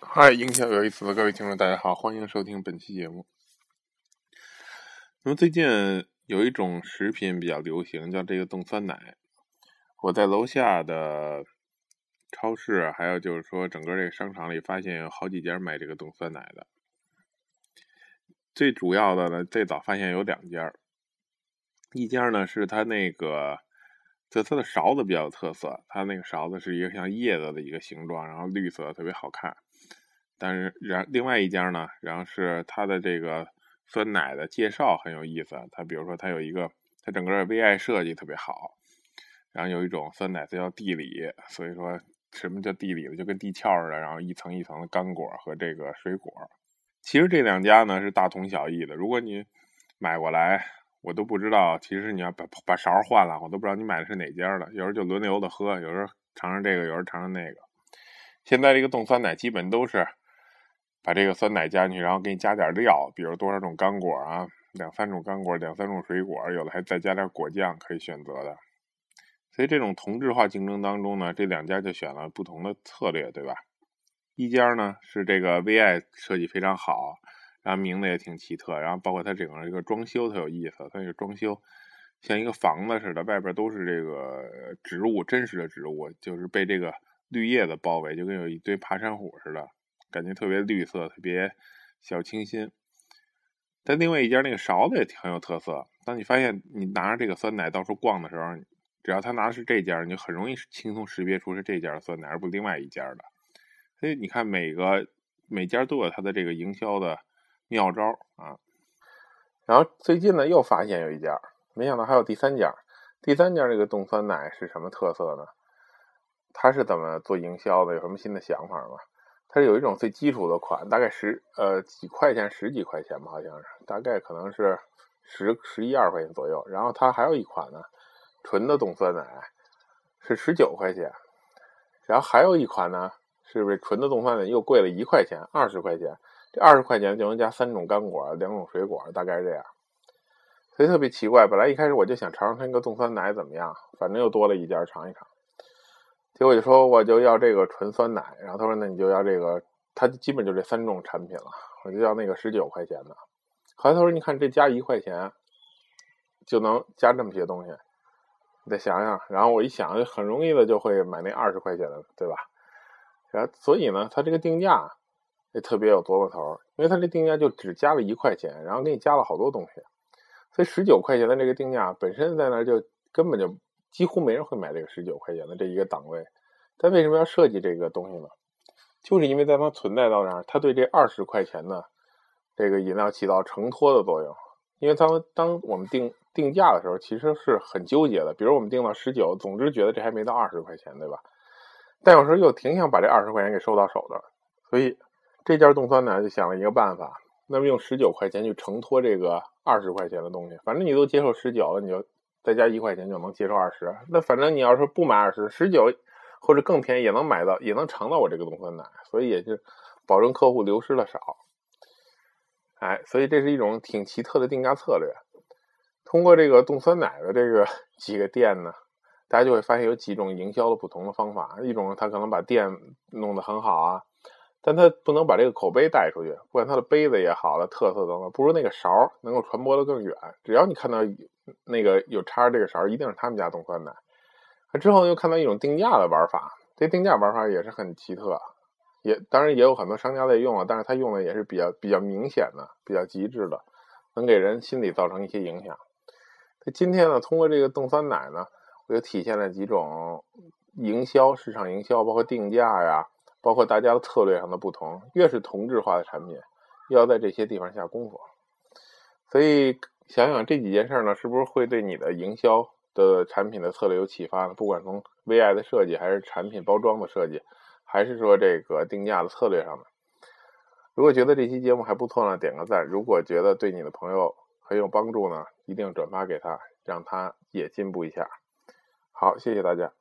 嗨，营销有意思的各位听众，大家好，欢迎收听本期节目。那么最近有一种食品比较流行，叫这个冻酸奶。我在楼下的超市，还有就是说整个这个商场里，发现有好几家卖这个冻酸奶的。最主要的呢，最早发现有两家，一家呢是它那个。就它的勺子比较有特色，它那个勺子是一个像叶子的一个形状，然后绿色特别好看。但是，然另外一家呢，然后是它的这个酸奶的介绍很有意思。它比如说，它有一个，它整个的 VI 设计特别好。然后有一种酸奶，它叫地理。所以说，什么叫地里就跟地壳似的，然后一层一层的干果和这个水果。其实这两家呢是大同小异的。如果你买过来，我都不知道，其实你要把把勺换了，我都不知道你买的是哪家的。有时候就轮流的喝，有时候尝尝这个，有时候尝尝那个。现在这个冻酸奶基本都是把这个酸奶加进去，然后给你加点料，比如多少种干果啊，两三种干果，两三种水果，有的还再加点果酱可以选择的。所以这种同质化竞争当中呢，这两家就选了不同的策略，对吧？一家呢是这个 VI 设计非常好。然后名字也挺奇特，然后包括它整个一个装修特有意思，它这个装修像一个房子似的，外边都是这个植物，真实的植物，就是被这个绿叶子包围，就跟有一堆爬山虎似的，感觉特别绿色，特别小清新。但另外一家那个勺子也挺有特色，当你发现你拿着这个酸奶到处逛的时候，只要他拿的是这家，你就很容易轻松识别出是这家酸奶，而不是另外一家的。所以你看每个每家都有它的这个营销的。妙招啊！然后最近呢，又发现有一家，没想到还有第三家。第三家这个冻酸奶是什么特色呢？它是怎么做营销的？有什么新的想法吗？它是有一种最基础的款，大概十呃几块钱，十几块钱吧，好像是，大概可能是十十一二块钱左右。然后它还有一款呢，纯的冻酸奶是十九块钱。然后还有一款呢，是不是纯的冻酸奶又贵了一块钱，二十块钱？这二十块钱就能加三种干果，两种水果，大概是这样。所以特别奇怪，本来一开始我就想尝尝它那个冻酸奶怎么样，反正又多了一家尝一尝。结果就说我就要这个纯酸奶，然后他说那你就要这个，他基本就这三种产品了，我就要那个十九块钱的。后来他说你看这加一块钱就能加这么些东西，你再想想。然后我一想，很容易的就会买那二十块钱的，对吧？然后所以呢，它这个定价。也特别有琢磨头，因为它这定价就只加了一块钱，然后给你加了好多东西，所以十九块钱的这个定价本身在那就根本就几乎没人会买这个十九块钱的这一个档位。但为什么要设计这个东西呢？就是因为在它存在到那儿，它对这二十块钱的这个饮料起到承托的作用。因为当当我们定定价的时候，其实是很纠结的。比如我们定到十九，总之觉得这还没到二十块钱，对吧？但有时候又挺想把这二十块钱给收到手的，所以。这家冻酸奶就想了一个办法，那么用十九块钱去承托这个二十块钱的东西，反正你都接受十九了，你就再加一块钱就能接受二十。那反正你要是不买二十，十九或者更便宜也能买到，也能尝到我这个冻酸奶，所以也就保证客户流失的少。哎，所以这是一种挺奇特的定价策略。通过这个冻酸奶的这个 几个店呢，大家就会发现有几种营销的不同的方法。一种他可能把店弄得很好啊。但他不能把这个口碑带出去，不管它的杯子也好了，特色等等，不如那个勺能够传播的更远。只要你看到那个有插这个勺，一定是他们家冻酸奶。之后又看到一种定价的玩法，这定价玩法也是很奇特，也当然也有很多商家在用了，但是他用的也是比较比较明显的、比较极致的，能给人心理造成一些影响。今天呢，通过这个冻酸奶呢，我就体现了几种营销、市场营销，包括定价呀。包括大家的策略上的不同，越是同质化的产品，越要在这些地方下功夫。所以想想这几件事呢，是不是会对你的营销的产品的策略有启发呢？不管从 VI 的设计，还是产品包装的设计，还是说这个定价的策略上的。如果觉得这期节目还不错呢，点个赞；如果觉得对你的朋友很有帮助呢，一定转发给他，让他也进步一下。好，谢谢大家。